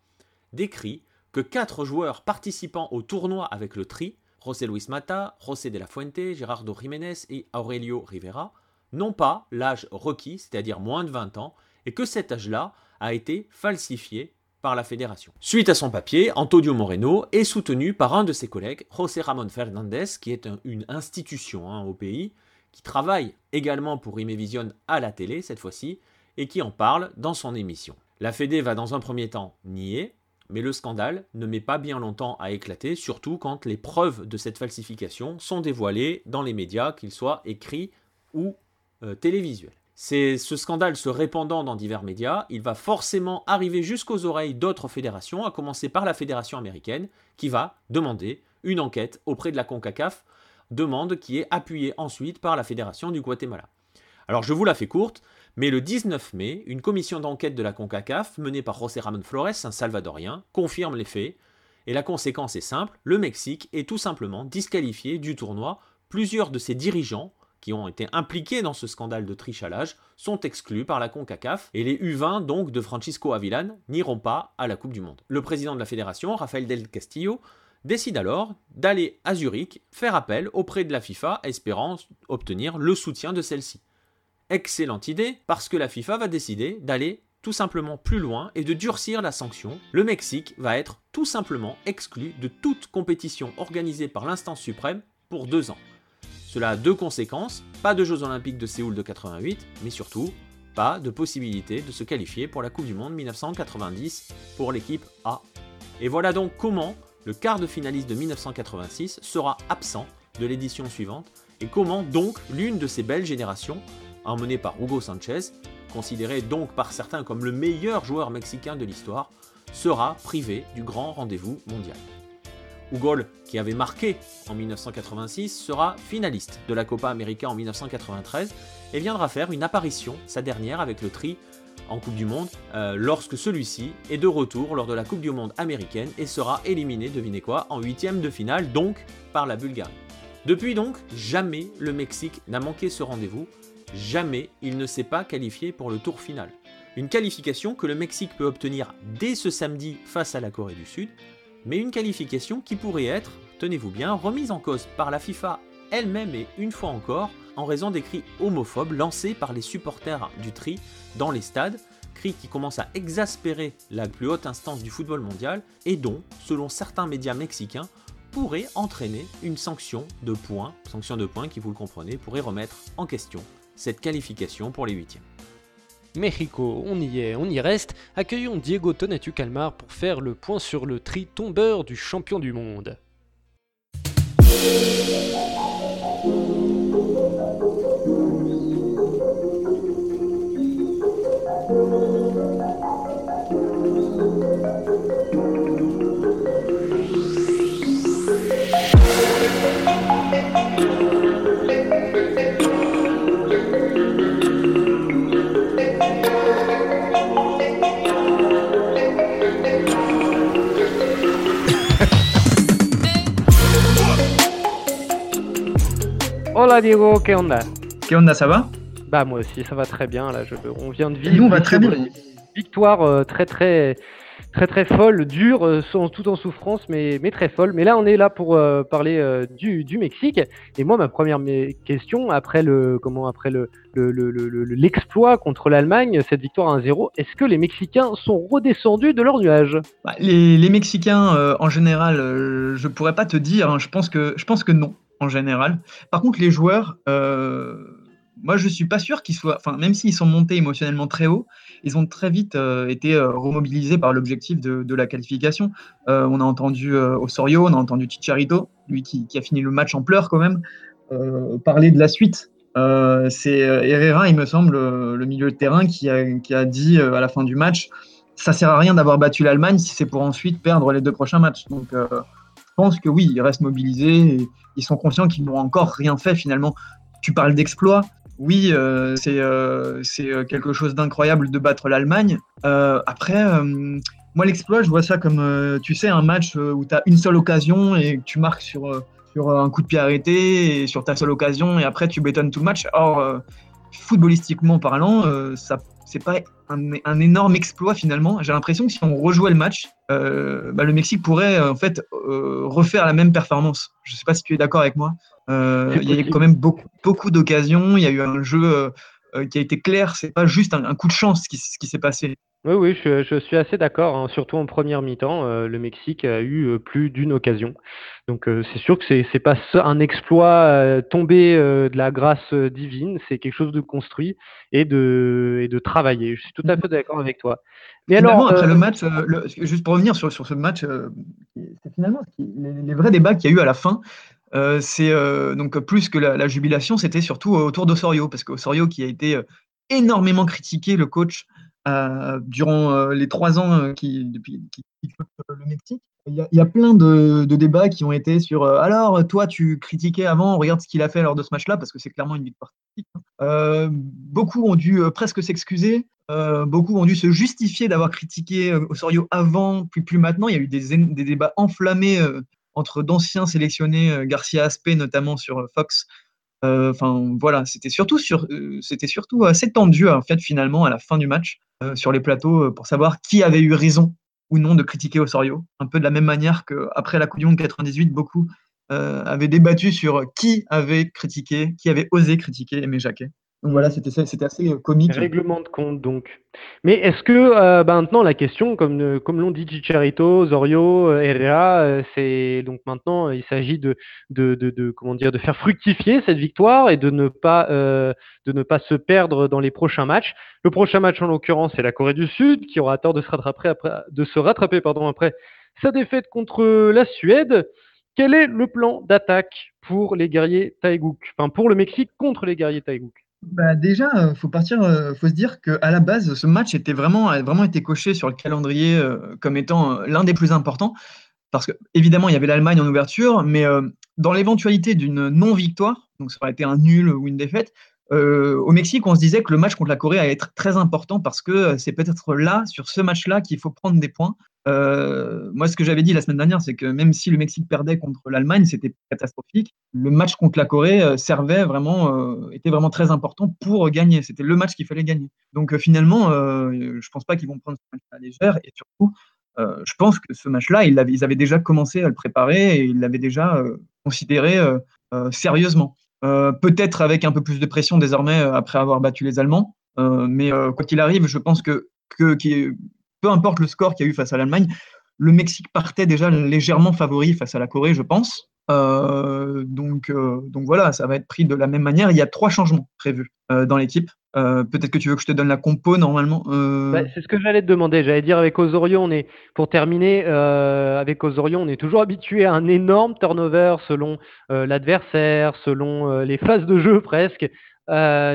décrit que quatre joueurs participant au tournoi avec le Tri José Luis Mata, José de la Fuente, Gerardo Jiménez et Aurelio Rivera, n'ont pas l'âge requis, c'est-à-dire moins de 20 ans, et que cet âge-là a été falsifié par la fédération. Suite à son papier, Antonio Moreno est soutenu par un de ses collègues, José Ramón Fernandez, qui est une institution hein, au pays, qui travaille également pour Imevision à la télé cette fois-ci, et qui en parle dans son émission. La Fédé va dans un premier temps nier, mais le scandale ne met pas bien longtemps à éclater, surtout quand les preuves de cette falsification sont dévoilées dans les médias, qu'ils soient écrits ou euh, télévisuels. C'est ce scandale se répandant dans divers médias, il va forcément arriver jusqu'aux oreilles d'autres fédérations, à commencer par la fédération américaine, qui va demander une enquête auprès de la CONCACAF, demande qui est appuyée ensuite par la fédération du Guatemala. Alors je vous la fais courte, mais le 19 mai, une commission d'enquête de la CONCACAF, menée par José Ramón Flores, un salvadorien, confirme les faits. Et la conséquence est simple, le Mexique est tout simplement disqualifié du tournoi. Plusieurs de ses dirigeants, qui ont été impliqués dans ce scandale de trichalage, sont exclus par la CONCACAF et les U20 donc de Francisco Avilan n'iront pas à la Coupe du Monde. Le président de la fédération, Rafael del Castillo, décide alors d'aller à Zurich faire appel auprès de la FIFA espérant obtenir le soutien de celle-ci excellente idée parce que la FIFA va décider d'aller tout simplement plus loin et de durcir la sanction. Le Mexique va être tout simplement exclu de toute compétition organisée par l'instance suprême pour deux ans. Cela a deux conséquences, pas de Jeux Olympiques de Séoul de 88, mais surtout pas de possibilité de se qualifier pour la Coupe du Monde 1990 pour l'équipe A. Et voilà donc comment le quart de finaliste de 1986 sera absent de l'édition suivante et comment donc l'une de ces belles générations, emmenée par Hugo Sanchez, considéré donc par certains comme le meilleur joueur mexicain de l'histoire, sera privée du grand rendez-vous mondial. Hugo, qui avait marqué en 1986, sera finaliste de la Copa América en 1993 et viendra faire une apparition, sa dernière avec le Tri en Coupe du Monde, euh, lorsque celui-ci est de retour lors de la Coupe du Monde américaine et sera éliminé, devinez quoi, en huitième de finale, donc par la Bulgarie. Depuis donc, jamais le Mexique n'a manqué ce rendez-vous, jamais il ne s'est pas qualifié pour le tour final. Une qualification que le Mexique peut obtenir dès ce samedi face à la Corée du Sud, mais une qualification qui pourrait être, tenez-vous bien, remise en cause par la FIFA elle-même et une fois encore en raison des cris homophobes lancés par les supporters du Tri dans les stades, cris qui commencent à exaspérer la plus haute instance du football mondial et dont, selon certains médias mexicains, pourrait entraîner une sanction de points, sanction de points qui, vous le comprenez, pourrait remettre en question cette qualification pour les huitièmes. Mexico, on y est, on y reste. Accueillons Diego Tonatu Calmar pour faire le point sur le tri tombeur du champion du monde. Hola Diego, ¿qué onda? ¿Qué onda, ça va? Bah moi aussi, ça va très bien. Là, je, on vient de Et vivre nous, on va une très bien. victoire euh, très très très très folle, dure, euh, sans- tout en souffrance, mais, mais très folle. Mais là, on est là pour euh, parler euh, du, du Mexique. Et moi, ma première question après le comment après le le- le- le- le- l'exploit contre l'Allemagne, cette victoire 1-0, est-ce que les Mexicains sont redescendus de leur nuage Bah, les, les Mexicains, en général, je pourrais pas te dire. hein, je, pense que, je pense que non, en général. Par contre, les joueurs, euh, moi, je suis pas sûr qu'ils soient. Enfin, même s'ils sont montés émotionnellement très haut, ils ont très vite euh, été euh, remobilisés par l'objectif de, la qualification. On a entendu Osorio, on a entendu Chicharito, lui qui, a fini le match en pleurs quand même, parler de la suite. C'est Herrera, il me semble, le milieu de terrain, qui a, qui a dit à la fin du match ça sert à rien d'avoir battu l'Allemagne si c'est pour ensuite perdre les deux prochains matchs. Donc, pense que oui, ils restent mobilisés. Et ils sont conscients qu'ils n'ont encore rien fait finalement. Tu parles d'exploit. Oui, euh, c'est euh, euh, quelque chose d'incroyable de battre l'Allemagne. Après, moi, l'exploit, je vois ça comme, tu sais, un match où tu as une seule occasion et tu marques sur, sur un coup de pied arrêté et sur ta seule occasion et après tu bétonnes tout le match. Or, footballistiquement parlant, euh, ça c'est pas un, un énorme exploit finalement. J'ai l'impression que si on rejouait le match, euh, bah, le Mexique pourrait en fait euh, refaire la même performance. Je sais pas si tu es d'accord avec moi. Euh, il y a eu quand même beaucoup, beaucoup d'occasions. Il y a eu un jeu euh, euh, qui a été clair. C'est pas juste un, un coup de chance ce qui, ce qui s'est passé. Oui, oui, je, je suis assez d'accord. hein. Surtout en première mi-temps, euh, le Mexique a eu euh, plus d'une occasion. Donc euh, c'est sûr que c'est c'est pas ça- un exploit euh, tombé euh, de la grâce euh, divine. C'est quelque chose de construit et de et de travaillé. Je suis tout à fait d'accord avec toi. Mais Finalement, alors, après euh, le match, euh, le- juste pour revenir sur, sur ce match, euh, c'est finalement ce qui- les, les vrais débats qu'il y a eu à la fin. euh, c'est euh, donc plus que la, la jubilation, c'était surtout autour d'Osorio, parce qu'Osorio qui a été euh, énormément critiqué, le coach, durant euh, les trois ans euh, qui, depuis euh, le Mexique. Il y, a, plein de, débats qui ont été sur alors toi tu critiquais avant, regarde ce qu'il a fait lors de ce match-là parce que c'est clairement une victoire. Euh, beaucoup ont dû presque s'excuser, beaucoup ont dû se justifier d'avoir critiqué Osorio avant, puis plus maintenant. Il y a eu des, des débats enflammés entre d'anciens sélectionnés, Garcia Aspé notamment sur Fox. Enfin voilà, c'était surtout sur, c'était surtout assez tendu en fait finalement à la fin du match sur les plateaux euh, pour savoir qui avait eu raison ou non de critiquer Osorio. Un peu de la même manière qu'après la Coupe du Monde 98, beaucoup euh, avaient débattu sur qui avait critiqué, qui avait osé critiquer Aimé Jacquet. Donc voilà, c'était c'était assez euh, comique. Règlement de compte, donc. Mais est-ce que euh, bah, maintenant la question, comme, euh, comme l'ont dit Chicharito, Zorio, Herrera, c'est donc maintenant il s'agit de, de, de, comment dire de faire fructifier cette victoire et de ne pas de ne pas se perdre dans les prochains matchs. Le prochain match en l'occurrence c'est la Corée du Sud qui aura tort de se rattraper après de se rattraper pardon après sa défaite contre la Suède. Quel est le plan d'attaque pour les guerriers Taïgouk Enfin pour le Mexique contre les guerriers Taïgouk bah déjà, euh, faut partir, euh, faut se dire qu'à la base, ce match était vraiment, a vraiment été coché sur le calendrier euh, comme étant l'un des plus importants. Parce que, évidemment, il y avait l'Allemagne en ouverture, mais dans l'éventualité d'une non-victoire, donc ça aurait été un nul ou une défaite, au Mexique, on se disait que le match contre la Corée allait être très important parce que c'est peut-être là, sur ce match-là, qu'il faut prendre des points. Euh, moi, ce que j'avais dit la semaine dernière, c'est que même si le Mexique perdait contre l'Allemagne, c'était catastrophique. Le match contre la Corée euh, servait vraiment, euh, était vraiment très important pour gagner. C'était le match qu'il fallait gagner. Donc finalement, je pense pas qu'ils vont prendre ce match à légère. Et surtout, je pense que ce match-là, ils, ils, avaient déjà commencé à le préparer et ils l'avaient déjà considéré sérieusement. Peut-être avec un peu plus de pression désormais après avoir battu les Allemands. mais quoi qu'il arrive, je pense que, que, peu importe le score qu'il y a eu face à l'Allemagne, le Mexique partait déjà légèrement favori face à la Corée, je pense. Euh, donc, euh, donc voilà, ça va être pris de la même manière. Il y a trois changements prévus euh, dans l'équipe. Peut-être que tu veux que je te donne la compo normalement. Bah, c'est ce que j'allais te demander. J'allais dire avec Osorio, on pour terminer avec Osorio, on est toujours habitué à un énorme turnover selon l'adversaire, selon les phases de jeu presque.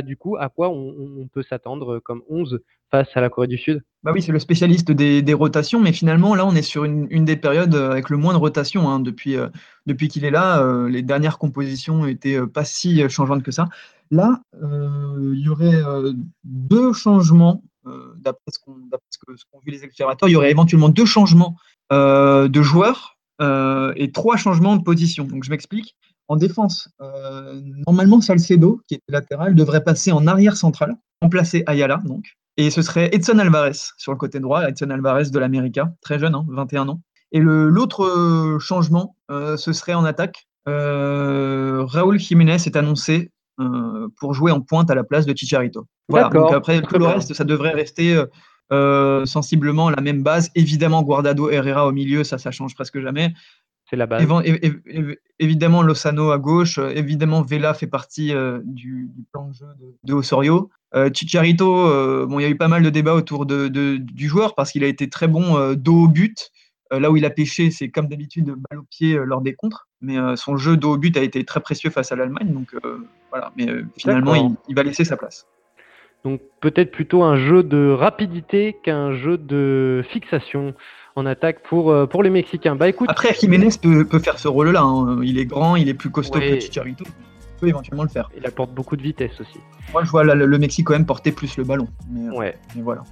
du coup, à quoi on, on peut s'attendre comme 11 face à la Corée du Sud? Bah oui, c'est le spécialiste des, rotations, mais finalement, là, on est sur une, des périodes euh, avec le moins de rotation. Hein, depuis euh, depuis qu'il est là, euh, les dernières compositions n'étaient pas si changeantes que ça. Là, il y aurait deux changements, d'après ce qu'ont vu les observateurs, il y aurait éventuellement deux changements de joueurs et trois changements de position. Donc, je m'explique. En défense, normalement, Salcedo, qui était latéral, devrait passer en arrière central, remplacer Ayala, donc. Et ce serait Edson Alvarez sur le côté droit, Edson Alvarez de l'América, très jeune, 21 hein, ans. Et l'autre euh, changement, euh, ce serait en attaque. Euh, Raúl Jiménez est annoncé euh, pour jouer en pointe à la place de Chicharito. Voilà, donc après tout le reste, ça devrait rester sensiblement la même base. Évidemment, Guardado Herrera au milieu, ça, ça change presque jamais. C'est la base. évidemment, Lozano à gauche. Évidemment, Vela fait partie du, plan de jeu de Osorio. Euh, Chicharito, euh, bon, il y a eu pas mal de débats autour de, du joueur parce qu'il a été très bon euh, dos au but. là où il a pêché, c'est comme d'habitude balle au pied lors des contres. Mais son jeu dos au but a été très précieux face à l'Allemagne. Donc voilà, mais finalement, il, va laisser sa place. Donc peut-être plutôt un jeu de rapidité qu'un jeu de fixation en attaque pour, pour les Mexicains. Bah, écoute... Après, Jiménez peut, peut faire ce rôle-là. Hein. Il est grand, il est plus costaud que Chicharito peut éventuellement le faire. Il apporte beaucoup de vitesse aussi. Moi, je vois le, Mexique quand même porter plus le ballon. Mais, euh, ouais. voilà.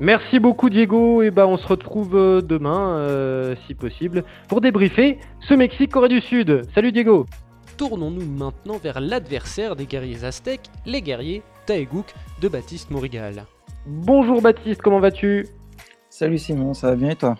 Merci beaucoup Diego, et bah on se retrouve euh, demain, euh, si possible, pour débriefer ce Mexique-Corée du Sud. Salut Diego Tournons-nous maintenant vers l'adversaire des guerriers aztèques, les guerriers Taegouk de Baptiste Morigal. Bonjour Baptiste, comment vas-tu? Salut Simon, ça va bien et toi?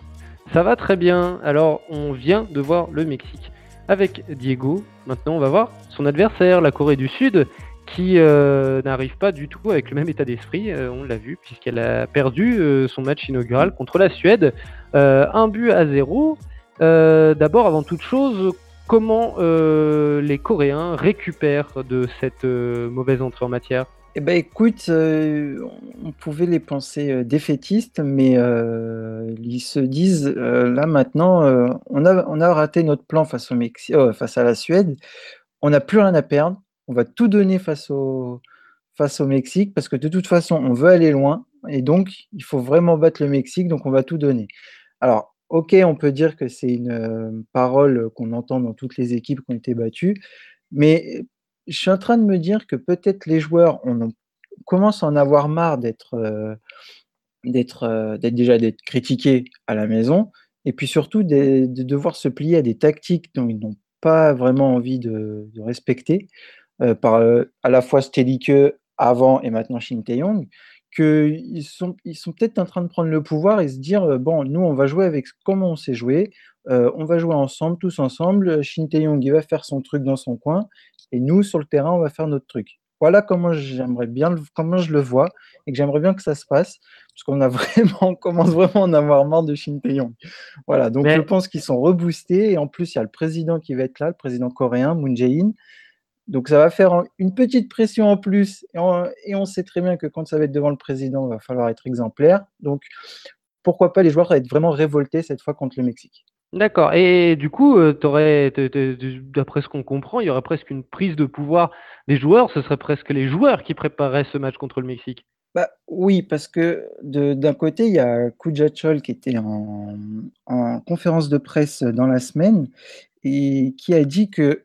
Ça va très bien, alors on vient de voir le Mexique avec Diego. Maintenant, on va voir son adversaire, la Corée du Sud, qui euh, n'arrive pas du tout avec le même état d'esprit, euh, on l'a vu, puisqu'elle a perdu euh, son match inaugural contre la Suède, un but à zéro. D'abord, avant toute chose, comment les Coréens récupèrent de cette mauvaise entrée en matière eh ben écoute, euh, on pouvait les penser euh, défaitistes, mais euh, ils se disent là maintenant, on a, raté notre plan face, au face à la Suède, on n'a plus rien à perdre, on va tout donner face au, face au Mexique parce que de toute façon, on veut aller loin. Et donc il faut vraiment battre le Mexique, donc on va tout donner. Alors, ok, on peut dire que c'est une parole qu'on entend dans toutes les équipes qui ont été battues, mais je suis en train de me dire que peut-être les joueurs on commencent à en avoir marre d'être euh, euh, déjà critiqués à la maison et puis surtout de, devoir se plier à des tactiques dont ils n'ont pas vraiment envie de, respecter euh, par à la fois Stélike avant et maintenant Shin Tae-yong qu'ils sont, ils sont peut-être en train de prendre le pouvoir et se dire bon, nous, on va jouer avec comment on sait jouer, on va jouer ensemble, tous ensemble. Shin Tae-yong, il va faire son truc dans son coin, et nous, sur le terrain, on va faire notre truc. voilà comment j'aimerais bien, comment je le vois et que j'aimerais bien que ça se passe, parce qu'on a vraiment, on commence vraiment à en avoir marre de Shin Tae-yong. Voilà, donc je pense qu'ils sont reboostés et en plus il y a le président qui va être là, le président coréen Moon Jae-in. Donc ça va faire une petite pression en plus et on, et on sait très bien que quand ça va être devant le président, il va falloir être exemplaire. Donc pourquoi pas les joueurs vont être vraiment révoltés cette fois contre le Mexique. D'accord. Et du coup, euh, d'après ce qu'on comprend, il y aurait presque une prise de pouvoir des joueurs. Ce serait presque les joueurs qui prépareraient ce match contre le Mexique. Bah, oui, parce que d'un côté, il y a Kujachol qui était en, conférence de presse dans la semaine et qui a dit que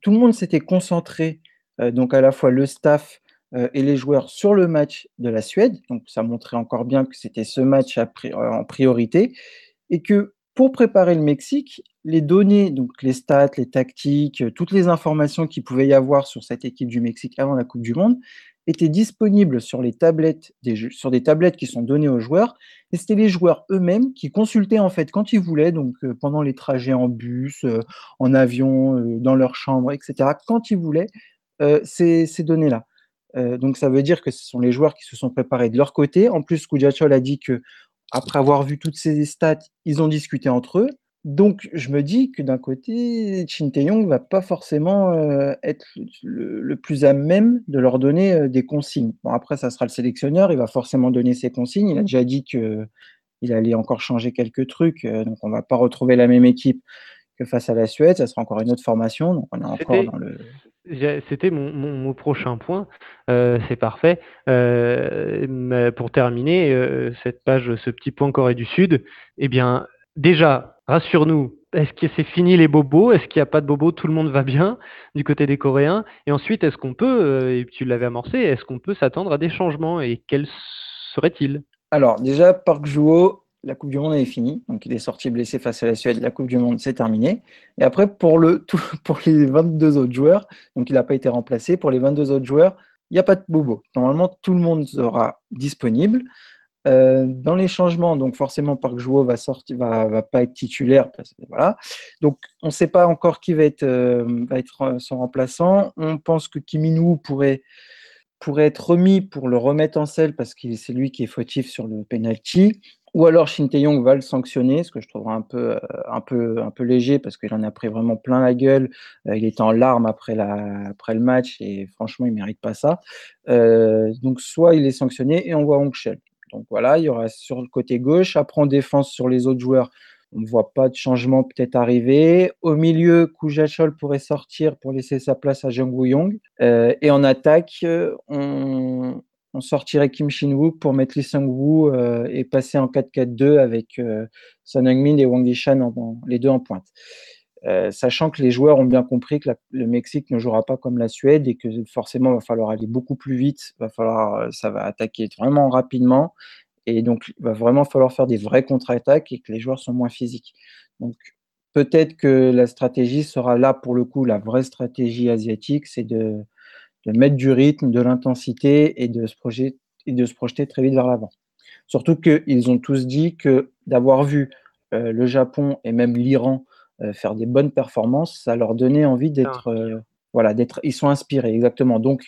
tout le monde s'était concentré, euh, donc à la fois le staff euh, et les joueurs, sur le match de la Suède. Donc ça montrait encore bien que c'était ce match en priorité et que pour préparer le Mexique, les données, donc les stats, les tactiques, euh, toutes les informations qu'il pouvait y avoir sur cette équipe du Mexique avant la Coupe du Monde étaient disponibles sur les tablettes des sur des tablettes qui sont données aux joueurs. Et c'était les joueurs eux-mêmes qui consultaient en fait quand ils voulaient, donc euh, pendant les trajets en bus, euh, en avion, dans leur chambre, etc. Quand ils voulaient ces, données-là. donc ça veut dire que ce sont les joueurs qui se sont préparés de leur côté. En plus, Kujachol a dit que après avoir vu toutes ces stats, ils ont discuté entre eux. Donc, je me dis que d'un côté, Shin Tae-yong va pas forcément euh, être le, plus à même de leur donner euh, des consignes. Bon, après, ça sera le sélectionneur, il va forcément donner ses consignes. Il a déjà dit que il allait encore changer quelques trucs, euh, donc on va pas retrouver la même équipe que face à la Suède. Ça sera encore une autre formation, donc on est encore dans le. C'était mon, prochain point, euh, c'est parfait. Euh, pour terminer euh, cette page, ce petit point Corée du Sud, eh bien, déjà, rassure-nous, est-ce que c'est fini les bobos? Est-ce qu'il n'y a pas de bobos? Tout le monde va bien du côté des Coréens. Et ensuite, est-ce qu'on peut, et tu l'avais amorcé, est-ce qu'on peut s'attendre à des changements? Et quels seraient-ils? Alors, déjà, Park Juho la Coupe du Monde est finie. Donc, il est sorti blessé face à la Suède. La Coupe du Monde, c'est terminé. Et après, pour, le, pour les 22 autres joueurs, donc il n'a pas été remplacé. Pour les 22 autres joueurs, il n'y a pas de bobo. Normalement, tout le monde sera disponible. Euh, dans les changements, donc forcément, Park Juo va va, pas être titulaire. voilà. Donc, on ne sait pas encore qui va être, euh, être son remplaçant. On pense que Kim pourrait pourrait être remis pour le remettre en selle parce que c'est lui qui est fautif sur le penalty. Ou alors Shin Tae-yong va le sanctionner, ce que je trouverais un peu, euh, un peu, un peu léger parce qu'il en a pris vraiment plein la gueule. Euh, il était en larmes après, la, après le match et franchement, il ne mérite pas ça. Euh, donc, soit il est sanctionné et on voit Hong Shell. Donc voilà, il y aura sur le côté gauche. Après, en défense sur les autres joueurs, on ne voit pas de changement peut-être arriver. Au milieu, Kujachol pourrait sortir pour laisser sa place à Jung Woo-young. et en attaque, on, on sortirait Kim Shin-wook pour mettre Lee Sung-woo euh, et passer en 4-4-2 avec euh, Son Heung-min et Wang Yishan les deux en pointe. Euh, sachant que les joueurs ont bien compris que le Mexique ne jouera pas comme la Suède et que forcément il va falloir aller beaucoup plus vite, va falloir, ça va attaquer vraiment rapidement et donc il va vraiment falloir faire des vraies contre-attaques et que les joueurs sont moins physiques. Donc peut-être que la stratégie sera là pour le coup, la vraie stratégie asiatique, c'est de, de mettre du rythme, de l'intensité et, de se projeter, et de se projeter très vite vers l'avant. Surtout qu'ils ont tous dit que d'avoir vu euh, le Japon et même l'Iran euh, faire des bonnes performances, ça leur donnait envie d'être. Euh, voilà, d'être. Ils sont inspirés, exactement. Donc,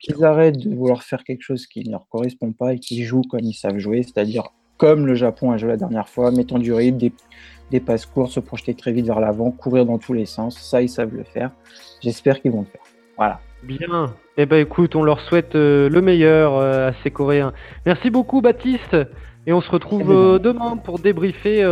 qu'ils arrêtent de vouloir faire quelque chose qui ne leur correspond pas et qu'ils jouent comme ils savent jouer, c'est-à-dire comme le Japon a joué la dernière fois, mettant du rythme, des, des passes courtes, se projeter très vite vers l'avant, courir dans tous les sens. Ça, ils savent le faire. J'espère qu'ils vont le faire. Voilà. Bien. Eh ben écoute, on leur souhaite euh, le meilleur euh, à ces Coréens. Merci beaucoup Baptiste. Et on se retrouve euh, demain pour débriefer,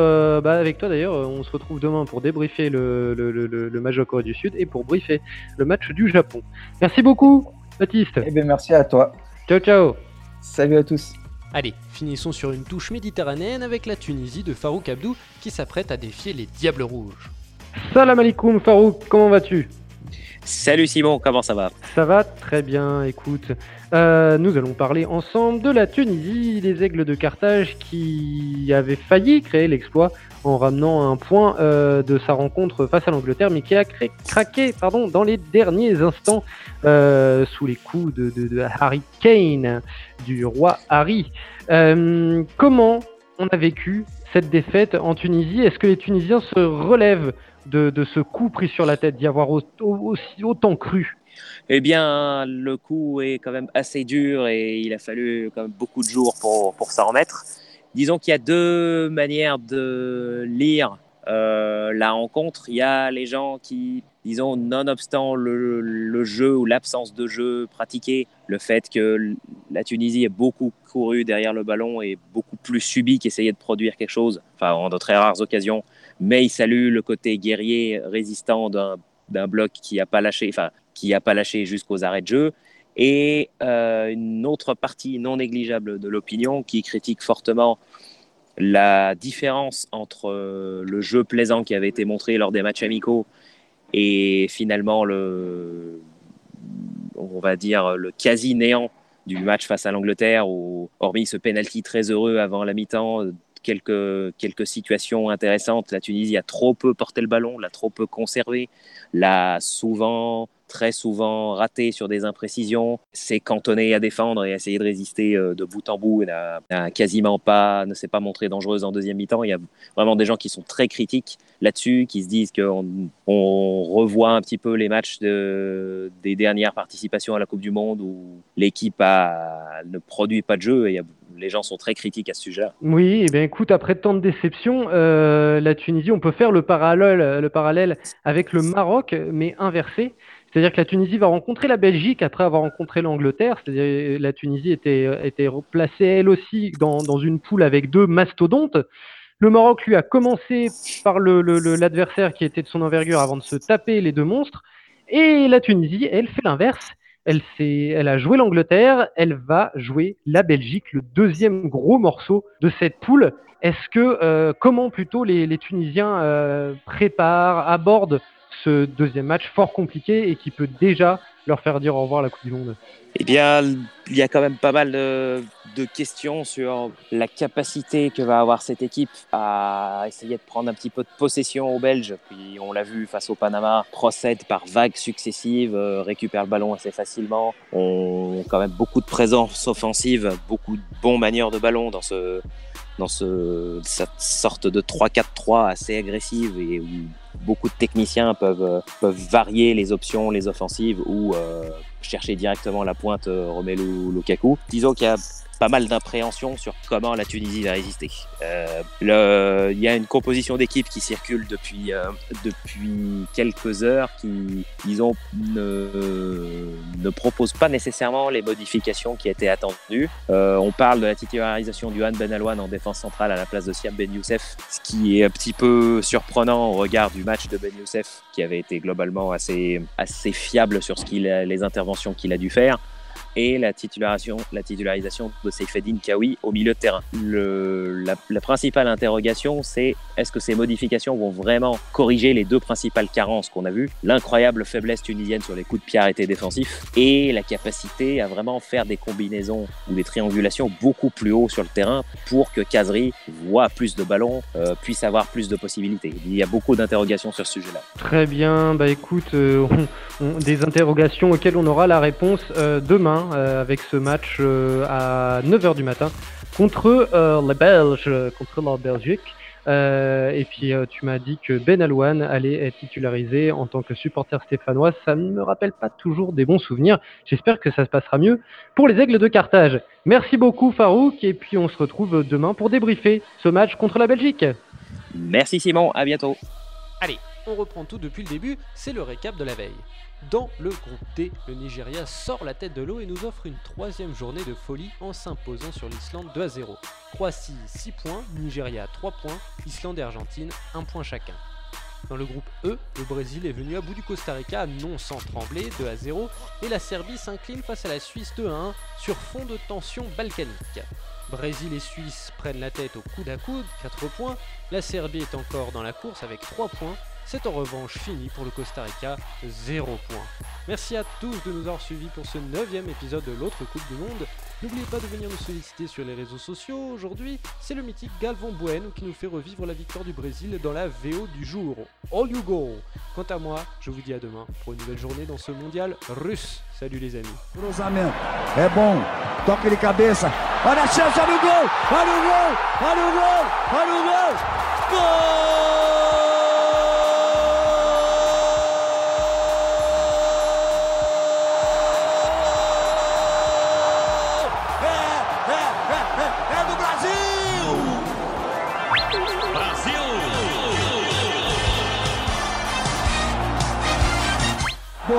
bah, avec toi d'ailleurs, on se retrouve demain pour débriefer le, le, le, le, match de Corée du Sud et pour briefer le match du Japon. Merci beaucoup Baptiste. Eh bien merci à toi. Ciao ciao. Salut à tous. Allez, finissons sur une touche méditerranéenne avec la Tunisie de Farouk Abdou qui s'apprête à défier les Diables Rouges. Salam alaikum Farouk, comment vas-tu? Salut Simon, comment ça va Ça va très bien, écoute. Euh, nous allons parler ensemble de la Tunisie, les aigles de Carthage qui avaient failli créer l'exploit en ramenant un point euh, de sa rencontre face à l'Angleterre, mais qui a craqué pardon, dans les derniers instants euh, sous les coups de, Harry Kane, du roi Harry. comment on a vécu cette défaite en Tunisie? Est-ce que les Tunisiens se relèvent? De, ce coup pris sur la tête, d'y avoir autant cru Eh bien, le coup est quand même assez dur et il a fallu quand même beaucoup de jours pour, pour s'en remettre. Disons qu'il y a deux manières de lire euh, la rencontre. Il y a les gens qui, disons, nonobstant le, le jeu ou l'absence de jeu pratiqué, le fait que la Tunisie ait beaucoup couru derrière le ballon et beaucoup plus subi qu'essayer de produire quelque chose, enfin en de très rares occasions, mais il salue le côté guerrier résistant d'un bloc qui n'a pas lâché, pas lâché jusqu'aux arrêts de jeu. Et euh, une autre partie non négligeable de l'opinion qui critique fortement la différence entre euh, le jeu plaisant qui avait été montré lors des matchs amicaux et finalement le, on va dire le quasi néant du match face à l'Angleterre où hormis ce penalty très heureux avant la mi-temps quelques, quelques situations intéressantes la Tunisie a trop peu porté le ballon l'a trop peu conservé l'a souvent très souvent raté sur des imprécisions, s'est cantonné à défendre et à essayer de résister euh, de bout en bout et n'a quasiment pas, ne s'est pas montré dangereuse en deuxième mi-temps. Il y a vraiment des gens qui sont très critiques là-dessus, qui se disent qu'on on revoit un petit peu les matchs de, des dernières participations à la Coupe du Monde où l'équipe ne produit pas de jeu et les gens sont très critiques à ce sujet-là. Oui, et eh bien écoute, après tant de déceptions, euh, la Tunisie, on peut faire le parallèle, le parallèle avec le Maroc, mais inversé. C'est-à-dire que la Tunisie va rencontrer la Belgique après avoir rencontré l'Angleterre. C'est-à-dire que la Tunisie était, était placée elle aussi dans, une poule avec deux mastodontes. Le Maroc, lui, a commencé par l'adversaire qui était de son envergure avant de se taper les deux monstres. Et la Tunisie, elle fait l'inverse. Elle, a joué l'Angleterre, elle va jouer la Belgique, le deuxième gros morceau de cette poule. Est-ce que, euh, comment plutôt les, les Tunisiens euh, préparent, abordent ce deuxième match fort compliqué et qui peut déjà leur faire dire au revoir à la Coupe du Monde Eh bien, il y a quand même pas mal de, questions sur la capacité que va avoir cette équipe à essayer de prendre un petit peu de possession aux Belges. Puis on l'a vu face au Panama, procède par vagues successives, euh, récupère le ballon assez facilement. On a quand même beaucoup de présence offensive, beaucoup de bons manières de ballon dans ce dans ce, cette sorte de 3-4-3 assez agressive et où beaucoup de techniciens peuvent, euh, peuvent varier les options, les offensives ou euh, chercher directement la pointe euh, Romelu Lukaku. Disons qu'il y a pas mal d'appréhension sur comment la Tunisie va résister. Euh, il y a une composition d'équipe qui circule depuis, euh, depuis quelques heures qui, disons, ne, ne propose pas nécessairement les modifications qui étaient attendues. Euh, on parle de la titularisation du Han Ben Alouane en défense centrale à la place de Siam Ben Youssef, ce qui est un petit peu surprenant au regard du match de Ben Youssef qui avait été globalement assez, assez fiable sur ce les interventions qu'il a dû faire et la titularisation, la titularisation de Seifedine Kawi au milieu de terrain. Le, la, principale interrogation, c'est est-ce que ces modifications vont vraiment corriger les deux principales carences qu'on a vues? L'incroyable faiblesse tunisienne sur les coups de pied arrêtés défensifs et la capacité à vraiment faire des combinaisons ou des triangulations beaucoup plus haut sur le terrain pour que Kazri voit plus de ballons, euh, puisse avoir plus de possibilités. Il y a beaucoup d'interrogations sur ce sujet-là. Très bien, bah écoute, euh, des interrogations auxquelles on aura la réponse euh, demain euh, avec ce match euh, à 9h du matin contre euh, les Belges, contre la Belgique. et puis tu m'as dit que Ben Alouane allait être titularisé en tant que supporter stéphanois. Ça ne me rappelle pas toujours des bons souvenirs. J'espère que ça se passera mieux pour les Aigles de Carthage. Merci beaucoup Farouk et puis on se retrouve demain pour débriefer ce match contre la Belgique. Merci Simon, à bientôt. Allez, on reprend tout depuis le début, c'est le récap de la veille. Dans le groupe D, le Nigeria sort la tête de l'eau et nous offre une troisième journée de folie en s'imposant sur l'Islande 2 à 0. Croatie 6 points, Nigeria 3 points, Islande et Argentine 1 point chacun. Dans le groupe E, le Brésil est venu à bout du Costa Rica non sans trembler 2 à 0 et la Serbie s'incline face à la Suisse 2 à 1 sur fond de tension balkanique. Brésil et Suisse prennent la tête au coude à coude, 4 points, la Serbie est encore dans la course avec 3 points c'est en revanche fini pour le Costa Rica, 0 points. Merci à tous de nous avoir suivis pour ce 9 épisode de l'autre Coupe du Monde. N'oubliez pas de venir nous solliciter sur les réseaux sociaux. Aujourd'hui, c'est le mythique Galvon Bueno qui nous fait revivre la victoire du Brésil dans la VO du jour. All you go Quant à moi, je vous dis à demain pour une nouvelle journée dans ce mondial russe. Salut les amis. Cruzamento. É bom. Toque de cabeça. A!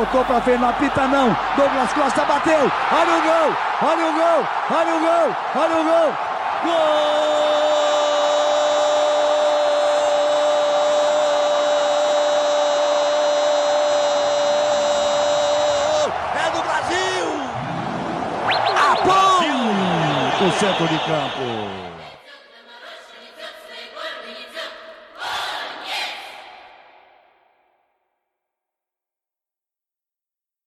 Voltou pra frente, não apita não. Douglas Costa bateu. Olha o gol, olha o gol, olha o gol, olha o gol. Gol! É do Brasil! Apão! O centro de campo.